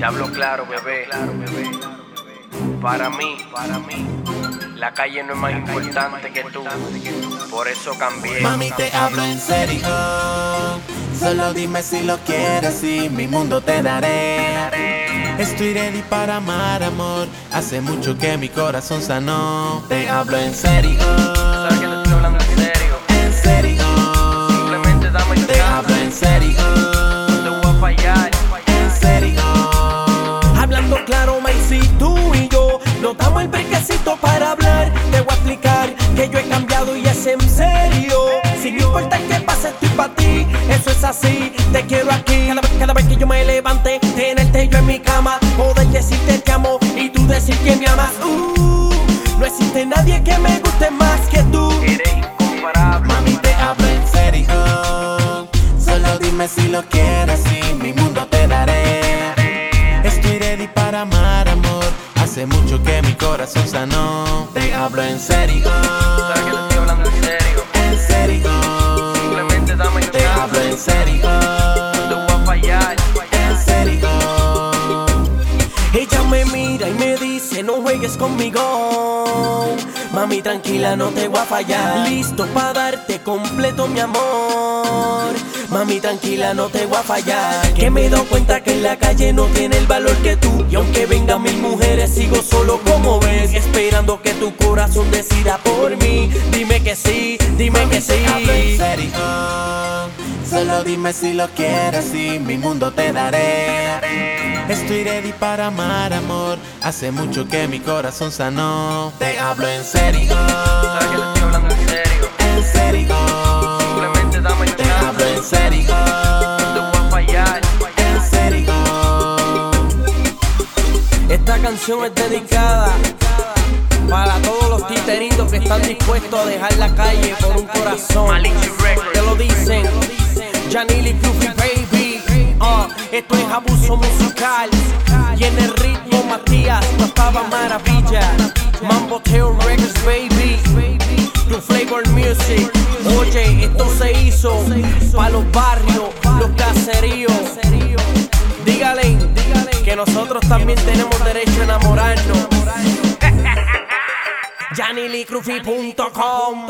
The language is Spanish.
Te hablo claro, bebé. Para mí, para mí, la calle no es más importante que tú. Por eso cambié. Mami, te hablo en serio. Solo dime si lo quieres y mi mundo te daré. Estoy ready para amar, amor. Hace mucho que mi corazón sanó. Te hablo en serio. Macy, tú y yo nos damos el brequecito para hablar. Te voy a explicar que yo he cambiado y es en serio. Sin importar qué pase, estoy para ti. Eso es así, te quiero aquí. Cada vez, cada vez que yo me levante, tenerte yo en mi cama. Poder decirte te amo y tú decir que me amas. Uh, no existe nadie que me guste más que tú. Eres incomparable. Mami, te hablo en serio. Solo dime si lo quieres y mi mundo Hace mucho que mi corazón sanó. Te hablo en serio. Sabes que te estoy hablando en serio. En serio. Simplemente dame Te hablo en serio. No te voy a fallar. En serio. Ella me mira y me dice, no juegues conmigo. Mami, tranquila, no te voy a fallar. Listo para darte completo mi amor. Mami, tranquila, no te voy a fallar. Que me he dado cuenta que en la calle no tiene el valor que tú. Y aunque vengan mil mujeres, sigo solo como ves. Esperando que tu corazón decida por mí. Dime que sí, dime que sí. En serio. Solo dime si lo quieres y mi mundo te daré. Estoy ready para amar, amor. Hace mucho que mi corazón sanó. Te hablo en serio. Sabes que te estoy hablando en serio. En serio. Canción es dedicada para todos los titeritos que están dispuestos a dejar la calle por un corazón. Te lo dicen, Janili Cluffy Baby. Ah, esto es abuso musical. Y en el ritmo Matías no estaba maravilla. Mambo Tail Records Baby. Tu flavor music. Oye, esto se hizo para los barrios, los caseríos. Dígale, que nosotros también tenemos derecho a enamorarnos. JaniliCruffy.com